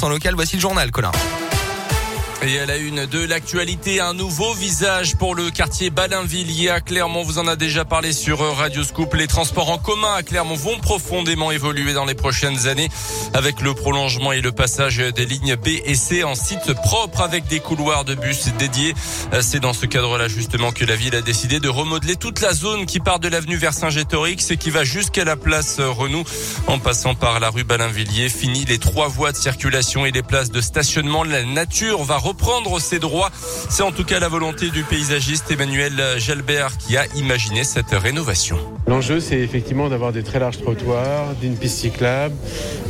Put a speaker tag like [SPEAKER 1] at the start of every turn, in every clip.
[SPEAKER 1] En local, voici le journal, Colin.
[SPEAKER 2] Et à la une de l'actualité, un nouveau visage pour le quartier Balinvilliers à Clermont. Vous en a déjà parlé sur Radio Scoop. Les transports en commun à Clermont vont profondément évoluer dans les prochaines années avec le prolongement et le passage des lignes B et C en site propre avec des couloirs de bus dédiés. C'est dans ce cadre-là justement que la ville a décidé de remodeler toute la zone qui part de l'avenue vers Saint-Gétorix et qui va jusqu'à la place Renou en passant par la rue Balinvilliers. Fini les trois voies de circulation et les places de stationnement. La nature va reprendre ses droits. C'est en tout cas la volonté du paysagiste Emmanuel Gelbert qui a imaginé cette rénovation.
[SPEAKER 3] L'enjeu, c'est effectivement d'avoir des très larges trottoirs, d'une piste cyclable,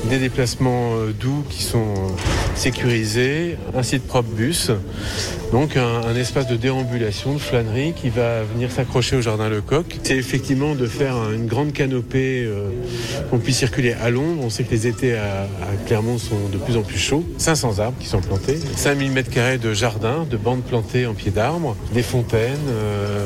[SPEAKER 3] des déplacements euh, doux qui sont euh, sécurisés, un site propre bus, donc un, espace de déambulation, de flânerie qui va venir s'accrocher au jardin Lecoq. C'est effectivement de faire une grande canopée euh, qu'on puisse circuler à l'ombre. On sait que les étés à, Clermont sont de plus en plus chauds. 500 arbres qui sont plantés, 5000 mètres carrés de jardin, de bandes plantées en pied d'arbre, des fontaines, euh,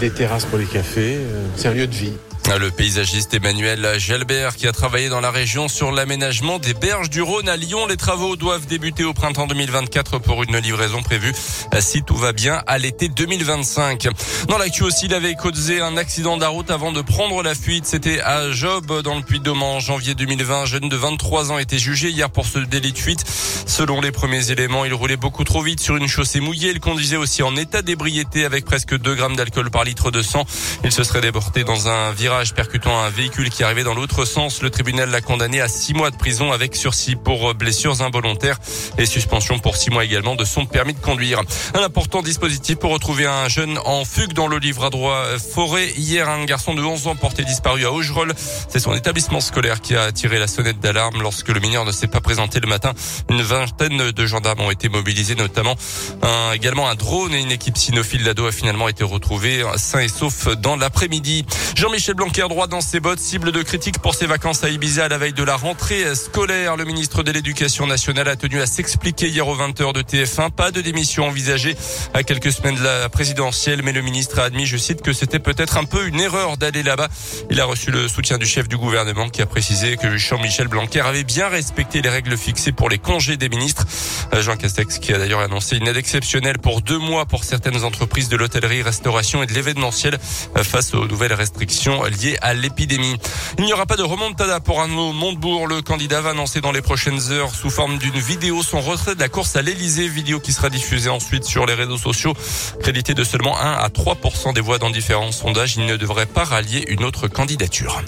[SPEAKER 3] des terrasses pour les cafés. Euh, c'est un lieu de vie.
[SPEAKER 2] Le paysagiste Emmanuel Gelbert qui a travaillé dans la région sur l'aménagement des berges du Rhône à Lyon. Les travaux doivent débuter au printemps 2024 pour une livraison prévue si tout va bien à l'été 2025. Dans l'actu aussi, il avait causé un accident de route avant de prendre la fuite. C'était à Job dans le Puy-de-Dôme en janvier 2020. Un jeune de 23 ans été jugé hier pour ce délit de fuite. Selon les premiers éléments, il roulait beaucoup trop vite sur une chaussée mouillée. Il conduisait aussi en état d'ébriété avec presque 2 grammes d'alcool par litre de sang. Il se serait déporté dans un virage percutant un véhicule qui arrivait dans l'autre sens. Le tribunal l'a condamné à six mois de prison avec sursis pour blessures involontaires et suspension pour six mois également de son permis de conduire. Un important dispositif pour retrouver un jeune en fugue dans le livre à droit forêt. Hier, un garçon de 11 ans porté disparu à Augerolles. C'est son établissement scolaire qui a tiré la sonnette d'alarme lorsque le mineur ne s'est pas présenté le matin. Une vingtaine de gendarmes ont été mobilisés, notamment un, également un drone et une équipe cynophile d'ado a finalement été retrouvée sain et sauf dans l'après-midi. Jean-Michel Blanquer droit dans ses bottes, cible de critiques pour ses vacances à Ibiza à la veille de la rentrée scolaire. Le ministre de l'Éducation nationale a tenu à s'expliquer hier aux 20h de TF1. Pas de démission envisagée à quelques semaines de la présidentielle, mais le ministre a admis, je cite, que c'était peut-être un peu une erreur d'aller là-bas. Il a reçu le soutien du chef du gouvernement qui a précisé que Jean-Michel Blanquer avait bien respecté les règles fixées pour les congés des ministres. Jean Castex qui a d'ailleurs annoncé une aide exceptionnelle pour deux mois pour certaines entreprises de l'hôtellerie, restauration et de l'événementiel face aux nouvelles restrictions liées à l'épidémie. Il n'y aura pas de remontada pour Arnaud Montebourg. Le candidat va annoncer dans les prochaines heures sous forme d'une vidéo son retrait de la course à l'Elysée, vidéo qui sera diffusée ensuite sur les réseaux sociaux. Crédité de seulement 1 à 3% des voix dans différents sondages, il ne devrait pas rallier une autre candidature.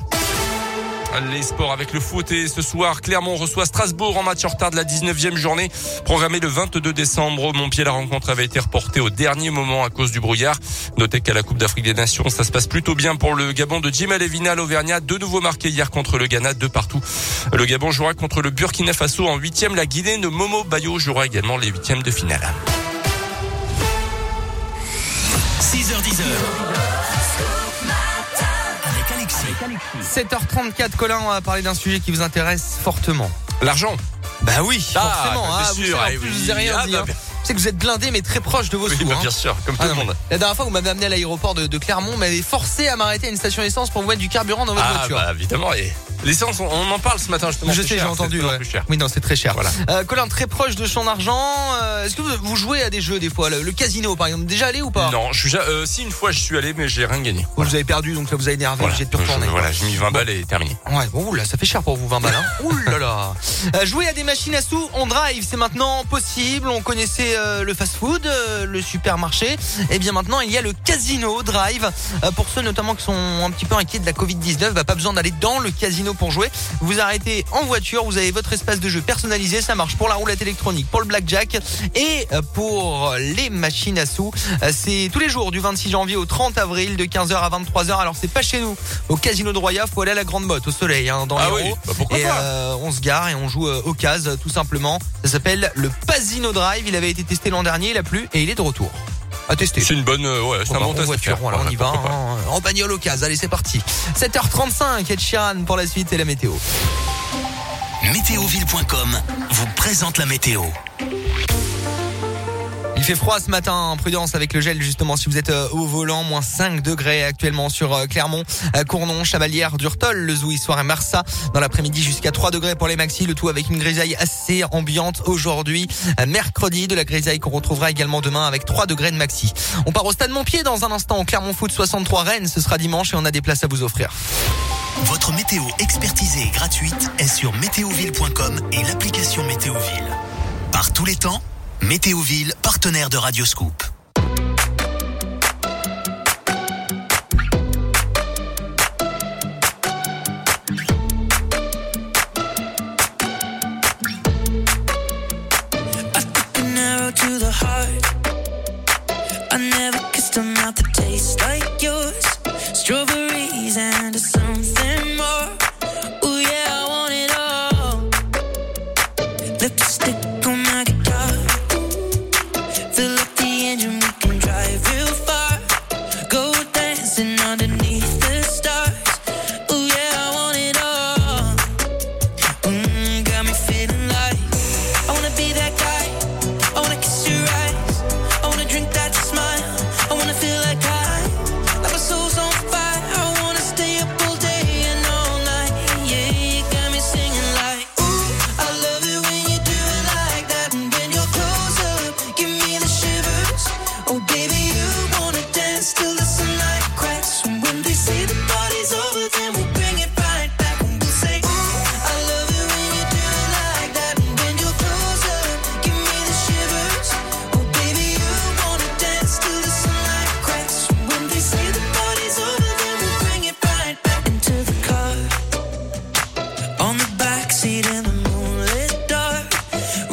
[SPEAKER 2] Les sports avec le foot et ce soir, Clermont reçoit Strasbourg en match en retard de la 19e journée. Programmée le 22 décembre, Montpied, la rencontre avait été reportée au dernier moment à cause du brouillard. Notez qu'à la Coupe d'Afrique des Nations, ça se passe plutôt bien pour le Gabon de Jim Alevina, l'Auvergnat, de nouveau marqué hier contre le Ghana, de partout. Le Gabon jouera contre le Burkina Faso en huitième. La Guinée de Momo Bayo jouera également les huitièmes de finale.
[SPEAKER 4] 6h10.
[SPEAKER 1] 7h34, Colin, on va parler d'un sujet qui vous intéresse fortement.
[SPEAKER 2] L'argent.
[SPEAKER 1] Bah oui,
[SPEAKER 2] Ah,
[SPEAKER 1] forcément.
[SPEAKER 2] bah, bien
[SPEAKER 1] ah, vous
[SPEAKER 2] sûr,
[SPEAKER 1] savez, en plus,
[SPEAKER 2] oui.
[SPEAKER 1] je vous ai rien
[SPEAKER 2] Ah,
[SPEAKER 1] dit.
[SPEAKER 2] bah,
[SPEAKER 1] hein. Sais que vous êtes blindé, mais très proche de vos
[SPEAKER 2] Oui,
[SPEAKER 1] sous.
[SPEAKER 2] bah,
[SPEAKER 1] hein.
[SPEAKER 2] bien sûr, comme tout
[SPEAKER 1] Ah,
[SPEAKER 2] le monde.
[SPEAKER 1] La dernière fois, vous m'avez amené à l'aéroport de, de Clermont, vous m'avez forcé à m'arrêter à une station essence pour vous mettre du carburant dans votre
[SPEAKER 2] Ah,
[SPEAKER 1] voiture.
[SPEAKER 2] bah, évidemment. Et l'essence, on, on en parle ce matin justement.
[SPEAKER 1] Je
[SPEAKER 2] c'est
[SPEAKER 1] sais, j'ai entendu.
[SPEAKER 2] c'est
[SPEAKER 1] ouais.
[SPEAKER 2] plus cher.
[SPEAKER 1] Oui, non, c'est très cher.
[SPEAKER 2] Voilà.
[SPEAKER 1] Euh, Colin, très proche de son argent. euh, Est-ce que vous, vous jouez à des jeux des fois Le, le casino, par exemple, déjà allé ou pas?
[SPEAKER 2] Non, je suis ja- euh, si une fois je suis allé, mais j'ai rien gagné.
[SPEAKER 1] Vous avez perdu, donc ça vous a énervé,
[SPEAKER 2] Voilà,
[SPEAKER 1] j'ai pu
[SPEAKER 2] Je-
[SPEAKER 1] retourner.
[SPEAKER 2] voilà, j'ai mis 20 balles et terminé.
[SPEAKER 1] Ouais, bon, là, ça fait cher pour vous, 20 balles. Hein. Ouh là là. Jouer à des machines à sous en drive, c'est maintenant possible. On connaissait euh, le fast-food, euh, le supermarché. Et bien maintenant, il y a le casino drive. Euh, pour ceux notamment qui sont un petit peu inquiets de la Covid-19, bah, pas besoin d'aller dans le casino pour jouer. Vous arrêtez en voiture, vous avez votre espace de jeu personnalisé. Ça marche pour la roulette électronique, pour le blackjack et pour les machines à sous. C'est tous les jours du 26 janvier au 30 avril de 15h à 23h. Alors c'est pas chez nous, au casino de Roya, faut aller à la Grande Motte, au soleil, hein, dans
[SPEAKER 2] Ah
[SPEAKER 1] les
[SPEAKER 2] oui, bah pourquoi
[SPEAKER 1] et
[SPEAKER 2] pas.
[SPEAKER 1] euh, on se gare et on joue euh, au case tout simplement. Ça s'appelle le Pasino Drive. Il avait été testé l'an dernier, il a plu et il est de retour. À tester.
[SPEAKER 2] C'est une bonne, euh, ouais, c'est
[SPEAKER 1] Bon,
[SPEAKER 2] un
[SPEAKER 1] bah,
[SPEAKER 2] bon test
[SPEAKER 1] voiture, voilà, on y va. hein, en bagnole au case. Allez, c'est parti. 7h35, Ed Sheeran pour la suite et la météo.
[SPEAKER 4] Météoville.com vous présente la météo.
[SPEAKER 1] Il fait froid ce matin, prudence avec le gel justement si vous êtes euh, au volant, moins 5 degrés actuellement sur euh, Clermont, euh, Cournon, Chamalière, Durtol, Le Zouy, soir et Marsa. Dans l'après-midi jusqu'à 3 degrés pour les maxis, le tout avec une grisaille assez ambiante aujourd'hui, mercredi, de la grisaille qu'on retrouvera également demain avec 3 degrés de maxi. On part au stade Montpied dans un instant, Clermont Foot 63 Rennes, ce sera dimanche et on a des places à vous offrir.
[SPEAKER 4] Votre météo expertisée et gratuite est sur météoville.com et l'application Météoville. Par tous les temps, Météoville, partenaire de Radioscoop.
[SPEAKER 5] Strawberry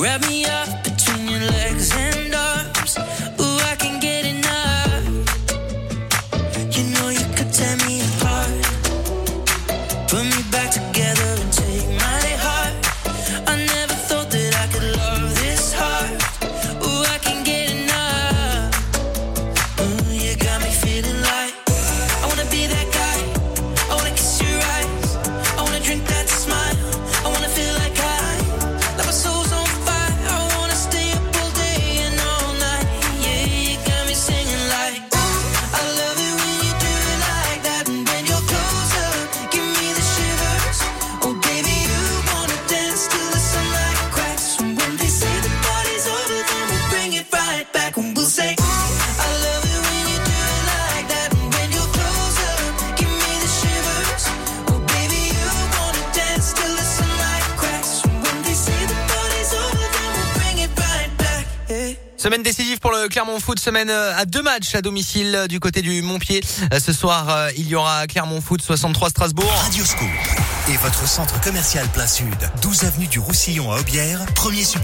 [SPEAKER 5] Wrap me up
[SPEAKER 1] Semaine décisive pour le Clermont Foot, semaine euh, à deux matchs à domicile euh, du côté du Montpied. Euh, ce soir, il y aura Clermont Foot 63 Strasbourg.
[SPEAKER 4] Radiosco et votre centre commercial plein Sud, 12 avenue du Roussillon à Aubière, premier support.